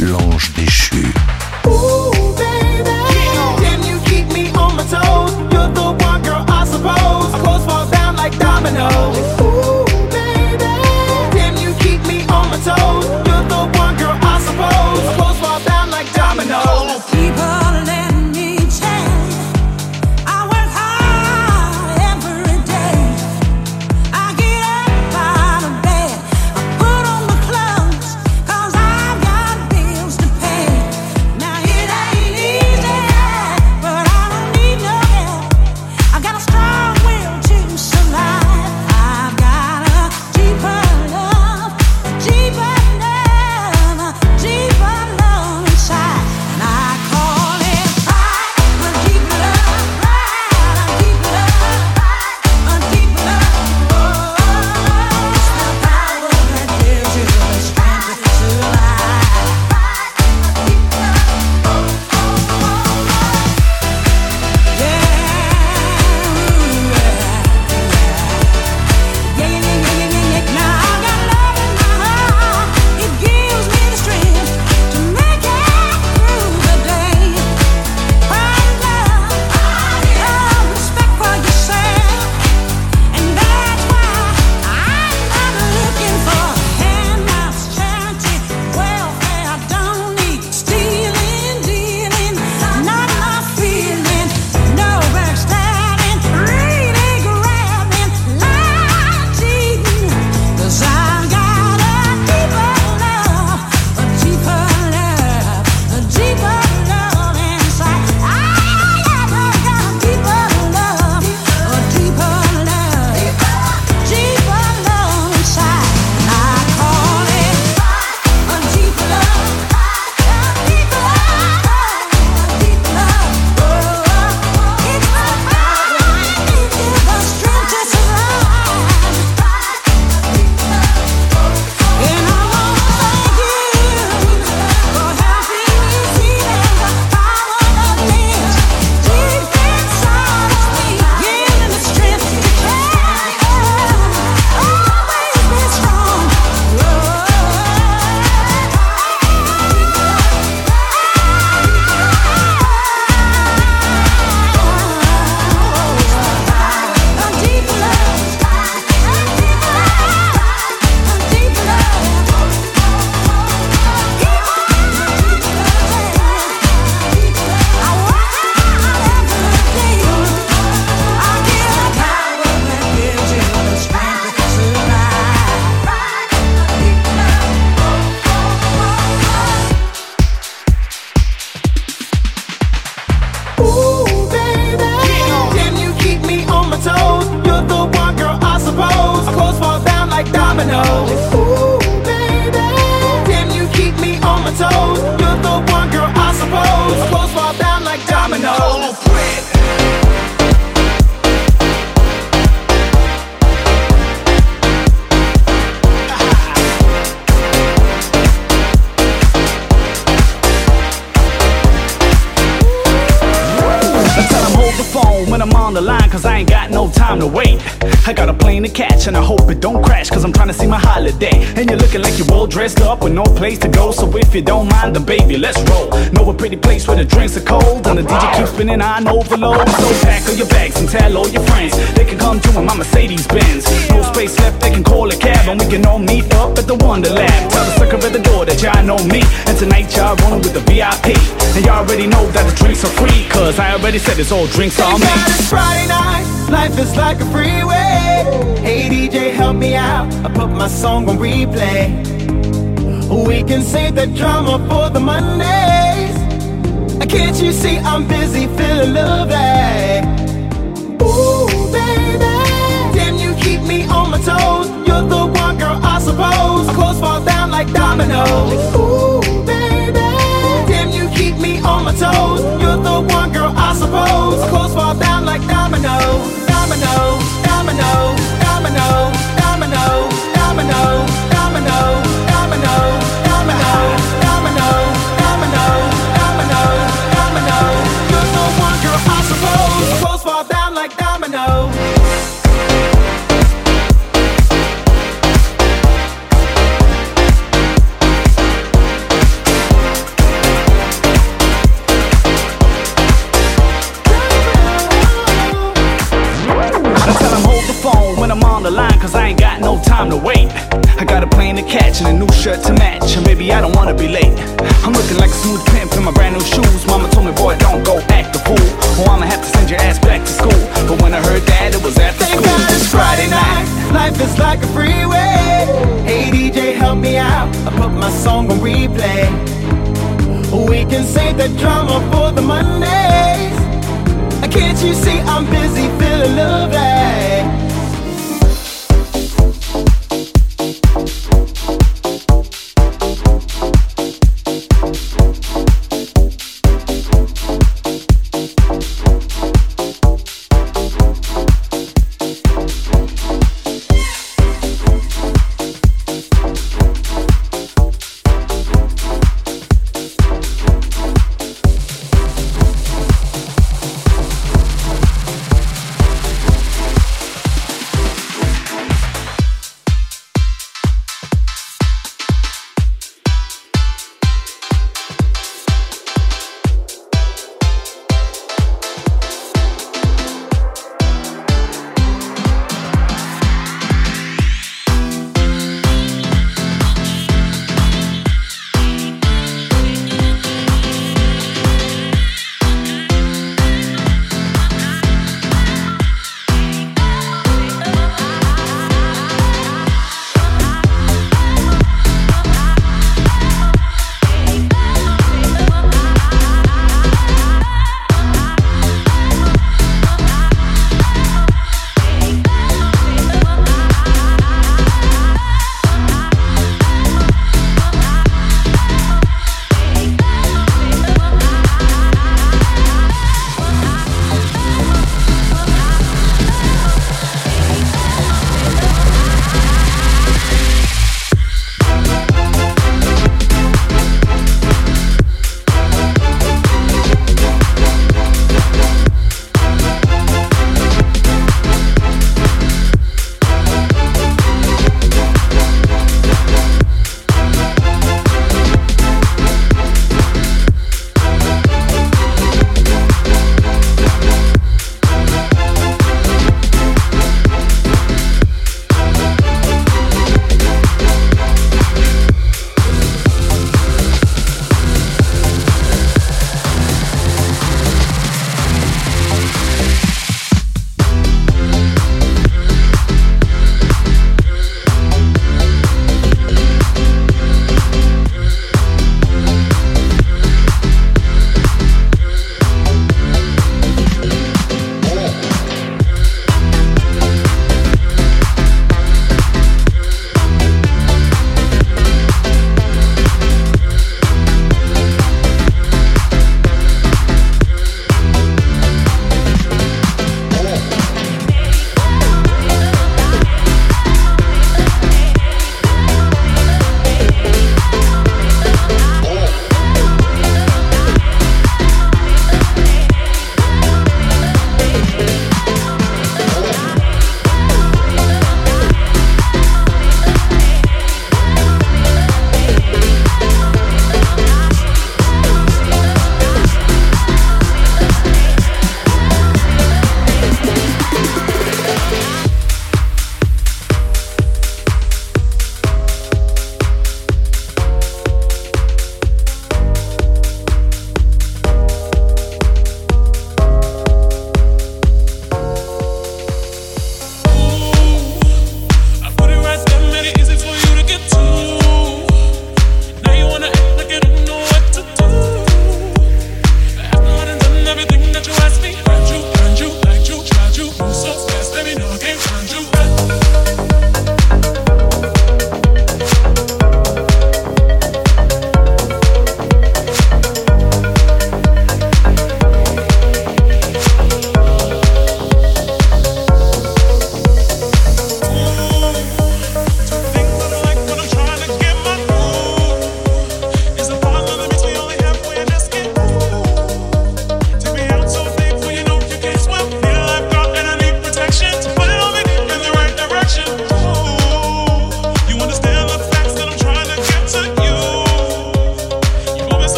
l'ange déchu. dominoes. mind overload. So pack all your bags and tell all your friends they can come to my Mercedes Benz. No space left, they can call a cab and we can all meet up at the Wonderland. Tell the sucker at the door that y'all know me, and tonight y'all rolling with the VIP. And y'all already know that the drinks are free, cause I already said it's all drinks on me. It's Friday night, life is like a freeway. Hey DJ, help me out. I put my song on replay. We can save the drama for the can't you see I'm busy feeling lovely? Ooh, baby. Damn, you keep me on my toes. You're the one girl I suppose. Our clothes fall down like dominoes. Ooh, baby. Damn, you keep me on my toes. You're the one girl I suppose. Clothes fall down.